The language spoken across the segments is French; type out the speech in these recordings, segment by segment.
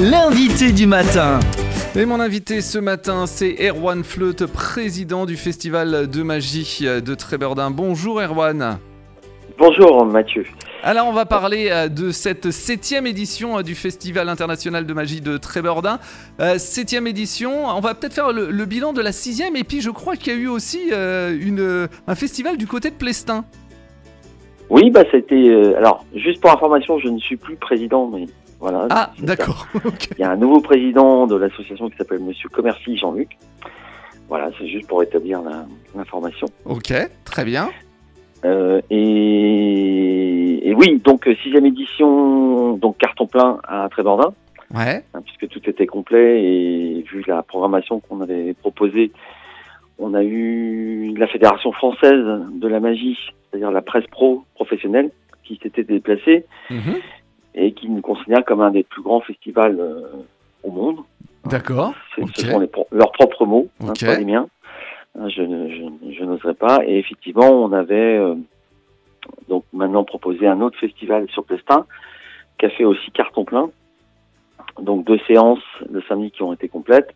L'invité du matin. Et mon invité ce matin, c'est Erwan Fleut, président du Festival de magie de Trébordin. Bonjour Erwan. Bonjour Mathieu. Alors on va parler euh, de cette septième édition euh, du Festival international de magie de Trébordin. Euh, septième édition, on va peut-être faire le, bilan de la sixième et puis je crois qu'il y a eu aussi une, un festival du côté de Plestin. Oui, bah c'était. alors, juste pour information, je ne suis plus président, mais voilà. Ah, d'accord. Il y a un nouveau président de l'association qui s'appelle Monsieur Commercy Jean-Luc. Voilà, c'est juste pour établir l'information. Ok, très bien. Euh, et, et, oui, donc euh, sixième édition, donc carton plein à Trébordin. Ouais. Hein, puisque tout était complet et vu la programmation qu'on avait proposée, on a eu la Fédération française de la magie, c'est-à-dire la presse pro professionnelle, qui s'était déplacée mhm. Et qui nous considère comme un des plus grands festivals euh, au monde. D'accord. Ce sont leurs propres mots, hein, pas les miens. Hein, je, je, je n'oserais pas. Et effectivement, on avait euh, donc maintenant proposé un autre festival sur Plestin, qui a fait aussi carton plein. Donc deux séances le samedi qui ont été complètes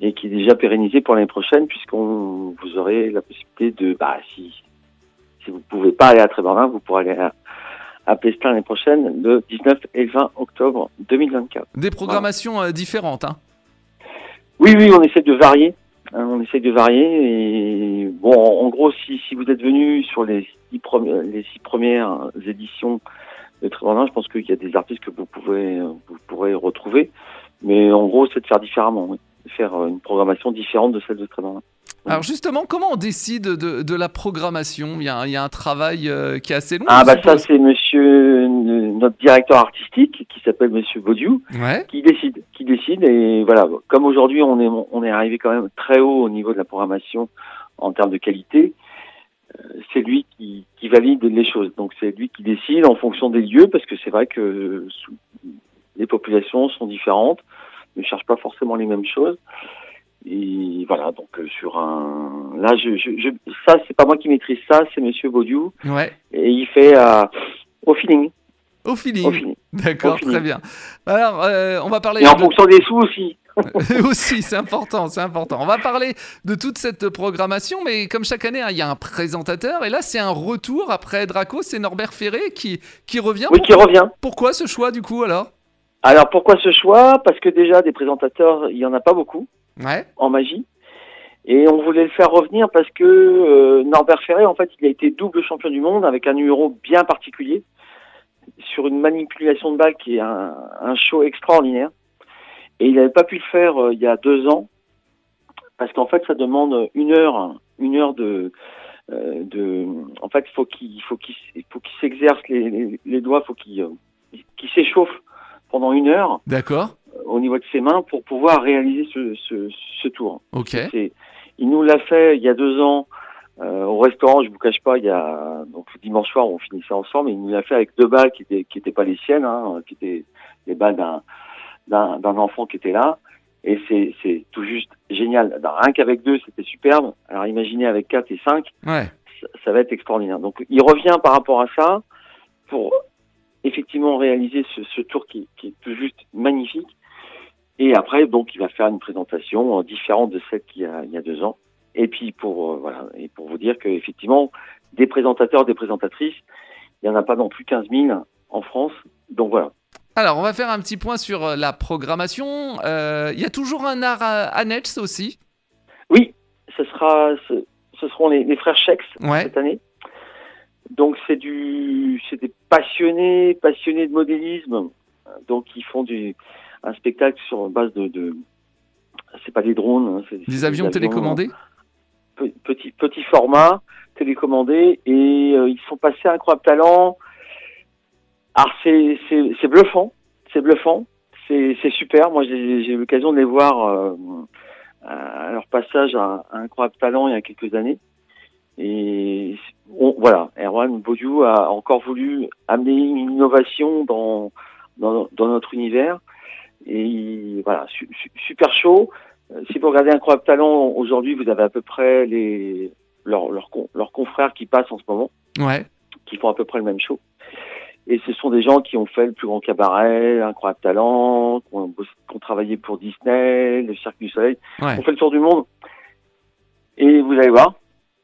et qui est déjà pérennisé pour l'année prochaine, puisqu'on vous aurez la possibilité de, bah, si si vous ne pouvez pas aller à Trébordin, vous pourrez aller à, à Plestin l'année prochaine, le 19 et 20 octobre 2024. Des programmations euh, différentes, hein Oui, oui, on essaie de varier. Hein, on essaye de varier et bon, en, gros, si, si vous êtes venu sur les six, premières, les six premières éditions de Trébordin, je pense qu'il y a des artistes que vous pouvez vous pourrez retrouver, mais en gros, c'est de faire différemment, oui. faire une programmation différente de celle de Trébordin. Alors justement, comment on décide de, de la programmation? Il y, a, il y, a, un travail euh, qui est assez long. Ah bah ça c'est Monsieur notre directeur artistique qui s'appelle Monsieur Baudiou qui décide, qui décide et voilà. Comme aujourd'hui on est on est arrivé quand même très haut au niveau de la programmation en termes de qualité, euh, c'est lui qui, qui valide les choses. Donc c'est lui qui décide en fonction des lieux parce que c'est vrai que les populations sont différentes, ne cherchent pas forcément les mêmes choses. Et voilà, donc euh, sur un, là, je, je, je... ça, c'est pas moi qui maîtrise ça, c'est Monsieur Baudiou. Ouais. Et il fait euh, au feeling. Au feeling. D'accord, très bien. Alors, euh, on va parler. Et en fonction des sous aussi. aussi, c'est important, c'est important. On va parler de toute cette programmation, mais comme chaque année, hein, il y a un présentateur, et là, c'est un retour après Draco, c'est Norbert Ferré qui, qui revient. Oui, qui revient. Pourquoi ce choix, du coup, alors? Alors, pourquoi ce choix? Parce que déjà, des présentateurs, il y en a pas beaucoup ouais. en magie. Et on voulait le faire revenir parce que euh, Norbert Ferré, en fait, il a été double champion du monde avec un numéro bien particulier sur une manipulation de balle qui est un, un show extraordinaire. Et il n'avait pas pu le faire euh, il y a deux ans parce qu'en fait, ça demande une heure, une heure de, euh, de. En fait, faut qu'il faut qu'il faut qu'il s'exerce les, les, les, doigts, faut qu'il qu'il s'échauffe pendant une heure. D'accord au niveau de ses mains pour pouvoir réaliser ce, ce, ce tour. Ok. Il nous l'a fait il y a deux ans euh, au restaurant. Je vous cache pas, il y a donc dimanche soir on finissait ensemble. il nous l'a fait avec deux balles qui étaient qui étaient pas les siennes, hein, qui étaient les balles d'un enfant qui était là. Et c'est c'est tout juste génial. Rien qu'avec deux, c'était superbe. Alors imaginez avec quatre et cinq, ouais. ça, ça va être extraordinaire. Donc il revient par rapport à ça pour effectivement réaliser ce, ce tour qui, qui est tout juste magnifique. Et après, donc, il va faire une présentation euh, différente de celle qu'il y a, il y a deux ans. Et puis pour euh, voilà, et pour vous dire qu'effectivement, des présentateurs, des présentatrices, il n'y en a pas non plus 15 000 en France. Donc voilà. Alors, on va faire un petit point sur euh, la programmation. Il y a toujours un art annexe aussi? Oui, ce sera, ce, ce seront les, les frères Chex ouais. cette année. Donc c'est du, c'est des passionnés, passionnés de modélisme. Donc ils font du, un spectacle sur base de, de c'est pas des drones, hein, c'est des avions, des télécommandés? Petit petit format télécommandé et euh, ils sont passés à Incroyable Talent. Alors c'est c'est bluffant, c'est bluffant, c'est super. Moi j'ai eu l'occasion de les voir euh, à leur passage à, Incroyable Talent il y a quelques années. Et voilà, Erwan Baudiou a encore voulu amener une innovation dans, dans, dans notre univers. Et voilà, su, super chaud. Si vous regardez Incroyable Talent, aujourd'hui, vous avez à peu près les leurs, leurs, leurs confrères qui passent en ce moment, ouais. qui font à peu près le même show. Et ce sont des gens qui ont fait le plus grand cabaret, Incroyable Talent, qui ont, bossé- qui ont travaillé pour Disney, le Cirque du Soleil, Ouais. qui ont fait le tour du monde. Et vous allez voir,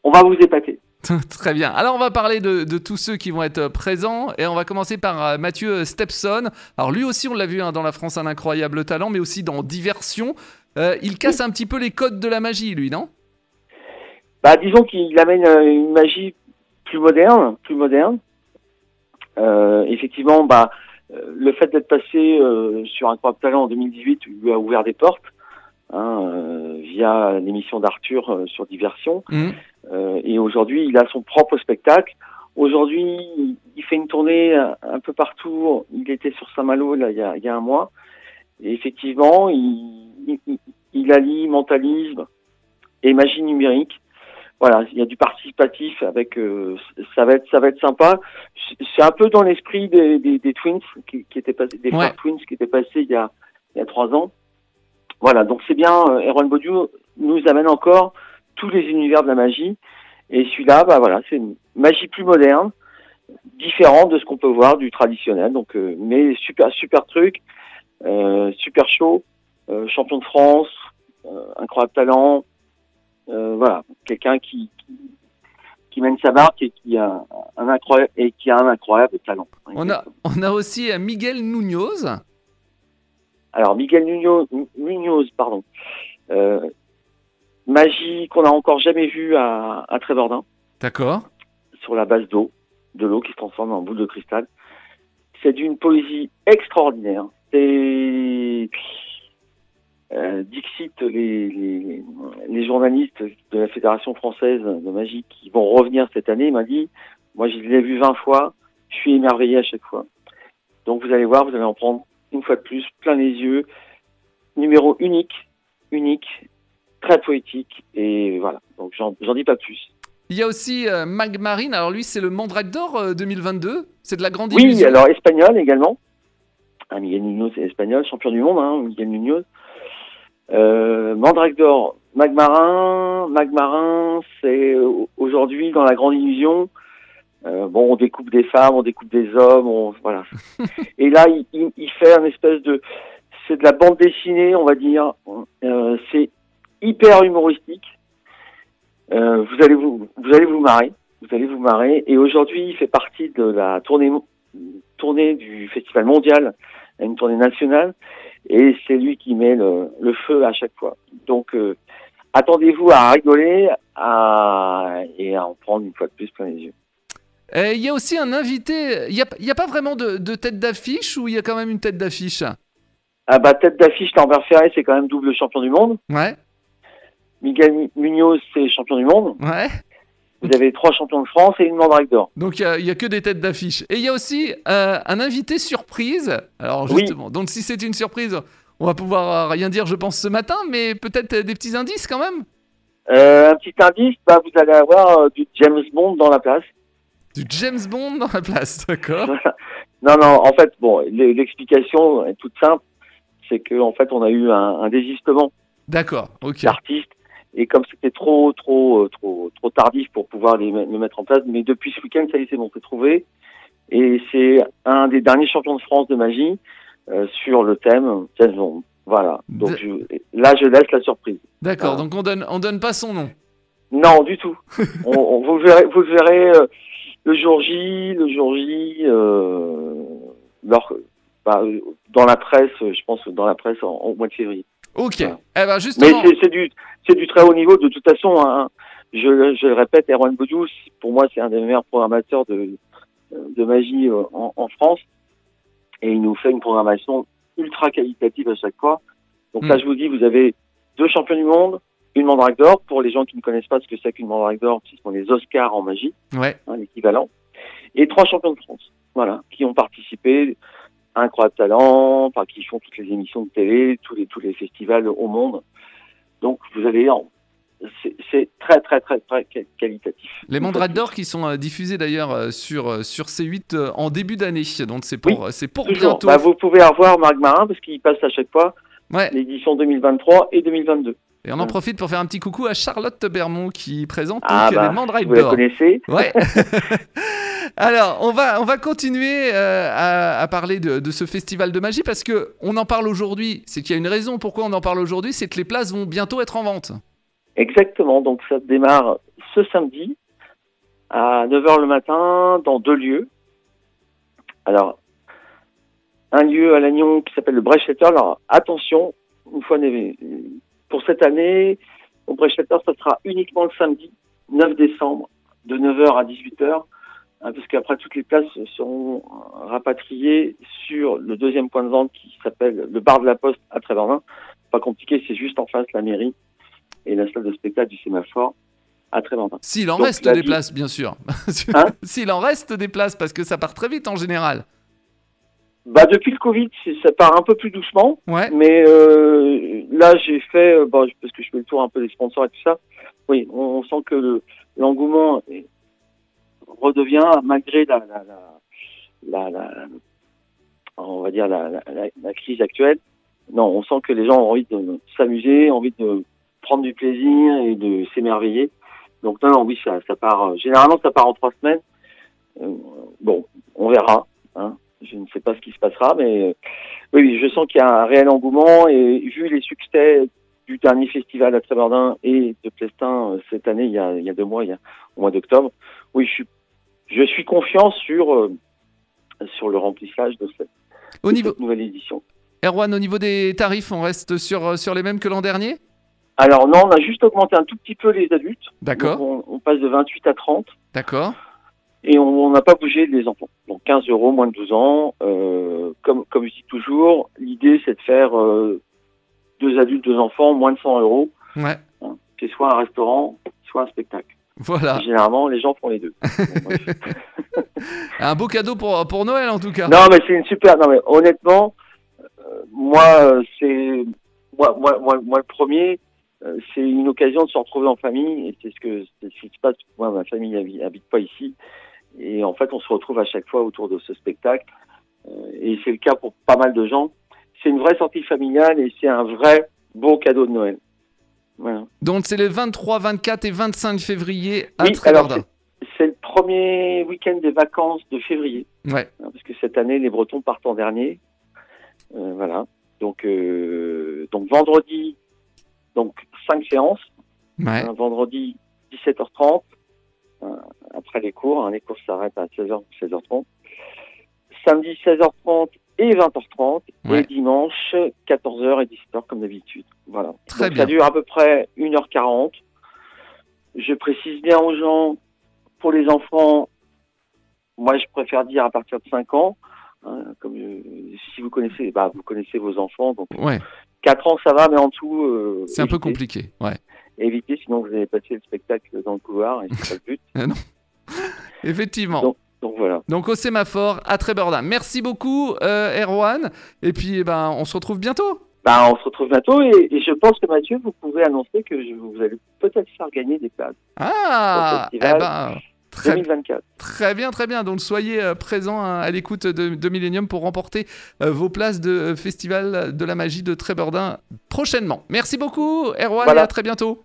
on va vous épater. Très bien. Alors on va parler de, de tous ceux qui vont être euh, présents et on va commencer par euh, Mathieu Stepson. Alors lui aussi on l'a vu hein, dans La France un incroyable talent mais aussi dans Diversion. Euh, il casse un petit peu les codes de la magie lui non? Bah, disons qu'il amène euh, une magie plus moderne, plus moderne. Euh, effectivement, bah, le fait d'être passé euh, sur Incroyable Talent en 2018 lui a ouvert des portes hein, via l'émission d'Arthur sur Diversion. Euh, et aujourd'hui, il a son propre spectacle. Aujourd'hui, il- fait une tournée un, un peu partout. Il était sur Saint-Malo là, il, y a, il y a un mois. Et effectivement, il, il, allie mentalisme et magie numérique. Voilà, il y a du participatif avec. euh, ça va être, ça va être sympa. C'est- un peu dans l'esprit des, des, des Twins qui, qui étaient passés, des Ouais. Twins qui étaient passés il y a, il y a trois ans. Voilà, donc c'est bien. euh, Erwan Bodiou nous amène encore tous les univers de la magie. Et celui-là, bah voilà, c'est une magie plus moderne, différente de ce qu'on peut voir du traditionnel. Donc, euh, mais super, super truc, euh, super chaud, champion de France, euh, incroyable talent. Euh, voilà, quelqu'un qui, qui qui mène sa barque et qui a un incroyable et qui a un incroyable talent. on a, on a aussi euh, Miguel Munoz. Alors Miguel Munoz, Munoz pardon, euh, magie qu'on n'a encore jamais vue à, à Trévordin. D'accord. sur la base d'eau, de l'eau qui se transforme en boule de cristal. C'est d'une poésie extraordinaire. C'est euh, Dixit, les, les, les journalistes de la Fédération française de magie qui vont revenir cette année, m'a dit, moi je l'ai vu 20 fois, je suis émerveillé à chaque fois. Donc vous allez voir, vous allez en prendre une fois de plus plein les yeux. Numéro unique, unique, très poétique et voilà. Donc j'en dis pas plus. Il y a aussi euh, Mag Marine. Alors lui c'est le Mandrake d'or euh, 2022. C'est de la grande Oui, illusion. alors espagnol également. Ah, Miguel Munoz, c'est espagnol, champion du monde, hein, Miguel Munoz. Euh, Mandrake d'or, Magmarin. Magmarin, c'est aujourd'hui dans la grande illusion. Euh, bon, on découpe des femmes, on découpe des hommes, on, voilà. Et là, il, il- il fait un espèce de, c'est de la bande dessinée, on va dire. Euh, c'est hyper humoristique. Euh, vous allez vous, vous allez vous marrer, vous allez vous marrer. Et aujourd'hui, il fait partie de la tournée, tournée du festival mondial, une tournée nationale, et c'est lui qui met le, le feu à chaque fois. Donc, euh, attendez-vous à rigoler, à, et à en prendre une fois de plus plein les yeux. Euh, il y a aussi un invité. Il n'y a, pas vraiment de, de tête d'affiche ou il y a quand même une tête d'affiche? Ah bah tête d'affiche, Lambert Ferré, c'est quand même double champion du monde. Ouais, Miguel Mu- Munoz, c'est champion du monde. ouais. Vous avez trois champions de France et une mandrake d'or. Donc il y a- que des têtes d'affiche. Et il y a aussi euh, un invité surprise. Alors Oui. justement, donc si c'est une surprise, on va pouvoir euh, rien dire, je pense, ce matin, mais peut-être euh, des petits indices quand même. Euh, un petit indice, bah, vous allez avoir euh, du James Bond dans la place. Du James Bond dans la place, d'accord Non, non, en fait, bon, l'explication est toute simple. C'est que en fait, on a eu un, un désistement D'accord, ok. d'artistes. Et comme c'était trop, trop, euh, trop, trop tardif pour pouvoir les, me- le mettre en place, mais depuis ce week-end, ça y est, c'est bon, c'est trouvé. Et c'est un des derniers champions de France de magie euh, sur le thème James Bond. Voilà. Donc je- là, je laisse la surprise. D'accord, donc on donne, on donne pas son nom. Non, du tout. on, on- vous le verrez, vous le verrez euh, le jour J, le jour J, euh, lors- bah, euh, dans la presse, je pense dans la presse en- au mois de février. Ok. Voilà. Eh ben Mais justement, c'est c'est du, très haut niveau. De toute façon, hein, je, je le répète, Erwan Boudou, pour moi, c'est un des meilleurs programmateurs de, de magie euh, en, en France. Et il nous fait une programmation ultra qualitative à chaque fois. Donc là, Mm. je vous dis, vous avez deux champions du monde, une mandrake d'or. Pour les gens qui ne connaissent pas ce que c'est qu'une mandrake d'or, ce sont les Oscars en magie ouais. hein, l'équivalent, et trois champions de France, voilà, qui ont participé Incroyable Talent, enfin, qui font toutes les émissions de télé, tous les tous les festivals au monde. Donc vous allez, en- c'est très très très très qual- qualitatif. Les Mandrake d'or qui sont euh, diffusés d'ailleurs euh, sur, euh, sur C8 euh, en début d'année. Donc c'est pour, c'est pour Toujours. bientôt. Bah, vous pouvez avoir Marc Marin parce qu'il passe à chaque fois Ouais. l'édition 2023 et 2022. Et on en profite pour faire un petit coucou à Charlotte Bermond qui présente Ah bah, les mandrakes vous la connaissez? Ouais. Alors, on va, on va continuer euh, à, à parler de, de ce festival de magie parce que on en parle aujourd'hui. C'est qu'il y a une raison pourquoi on en parle aujourd'hui, c'est que les places vont bientôt être en vente. Exactement, donc ça démarre ce samedi à 9h le matin dans deux lieux. Alors, un lieu à Lannion qui s'appelle le Brechetter. Alors, attention, une fois pour cette année, au Brechetter, ça sera uniquement le samedi 9 décembre de 9h à 18h, hein, parce qu'après toutes les places seront euh, rapatriées sur le deuxième point de vente qui s'appelle le bar de la Poste à Tréverdun. Pas compliqué, c'est juste en face la mairie et la salle de spectacle du sémaphore à Tréverdun. S'il en Donc, reste des vie- places, bien sûr. Hein? S'il en reste des places, parce que ça part très vite en général. Bah depuis le Covid, ça part un peu plus doucement, Ouais. mais euh, là j'ai fait, euh, bon, parce que je fais le tour un peu des sponsors et tout ça. Oui, on, on sent que le- l'engouement redevient malgré la, la, la, la- on va dire la, la, la- la crise actuelle. Non, on sent que les gens ont envie de s'amuser, envie de prendre du plaisir et de s'émerveiller. Donc non, non, oui, ça, ça part. euh, généralement, ça part en trois semaines. Euh, bon, on verra. Hein. Je ne sais pas ce qui se passera, mais euh, oui, je sens qu'il y a un réel engouement et vu les succès du dernier festival à Tréverdun et de Plestin euh, cette année, il y a, il y a deux mois, il y a, au mois d'octobre, oui, je suis, je suis confiant sur euh, sur le remplissage de cette, Au de niveau, cette nouvelle édition. Erwan, au niveau des tarifs, on reste sur, sur les mêmes que l'an dernier? Alors non, on a juste augmenté un tout petit peu les adultes. D'accord, on passe de 28 à 30 d'accord. Et on n'a pas bougé les enfants. Donc 15 euros moins de 12 ans. Euh, comme comme je dis toujours, l'idée c'est de faire euh, deux adultes, deux enfants, moins de 100 euros. Ouais, Hein. C'est soit un restaurant, soit un spectacle. voilà. Généralement, les gens font les deux. Bon. Un beau cadeau pour, pour Noël en tout cas. non, mais c'est une super. Non, mais honnêtement, euh, moi, c'est moi, moi, moi, moi, le premier. c'est une occasion de se retrouver en famille et c'est ce que c'est ce qui se passe. Moi, ma famille habite, habite pas ici et en fait, on se retrouve à chaque fois autour de ce spectacle Euh, et c'est le cas pour pas mal de gens. C'est une vraie sortie familiale et c'est un vrai beau cadeau de Noël. Voilà. Donc c'est les 23, 24 et 25 février à Oui, c'est- le premier week-end des vacances de février. Ouais, hein, parce que cette année les Bretons partent en dernier. Euh, voilà. Donc euh, donc vendredi donc cinq séances. ouais. Un vendredi 17h30 euh, après les cours. hein, les cours s'arrêtent à 16h ou 16h30. Samedi 16h30 et 20h30 Ouais. et dimanche 14h et 17h comme d'habitude. Voilà. Très Donc bien. ça dure à peu près 1h40. Je précise bien aux gens pour les enfants moi je préfère dire à partir de 5 ans hein, comme euh, si vous connaissez bah vous connaissez vos enfants donc Ouais, 4 ans ça va mais en dessous euh, c'est un peu compliqué. Ouais, éviter, sinon vous allez passer le spectacle dans le couloir et c'est pas le but. effectivement. Donc- Donc voilà. Donc au sémaphore à Tréverdun. Merci beaucoup euh, Erwan. Et puis eh ben, on se retrouve bientôt. Bah, on se retrouve bientôt et, et je pense que Mathieu, vous pouvez annoncer que je- vous allez peut-être faire gagner des places Ah, eh ben, très, 2024. très bien, très bien. Donc soyez euh, présents hein, à l'écoute de, de Millennium pour remporter euh, vos places de euh, Festival de la magie de Tréverdun prochainement. Merci beaucoup Erwan Voilà. et à très bientôt.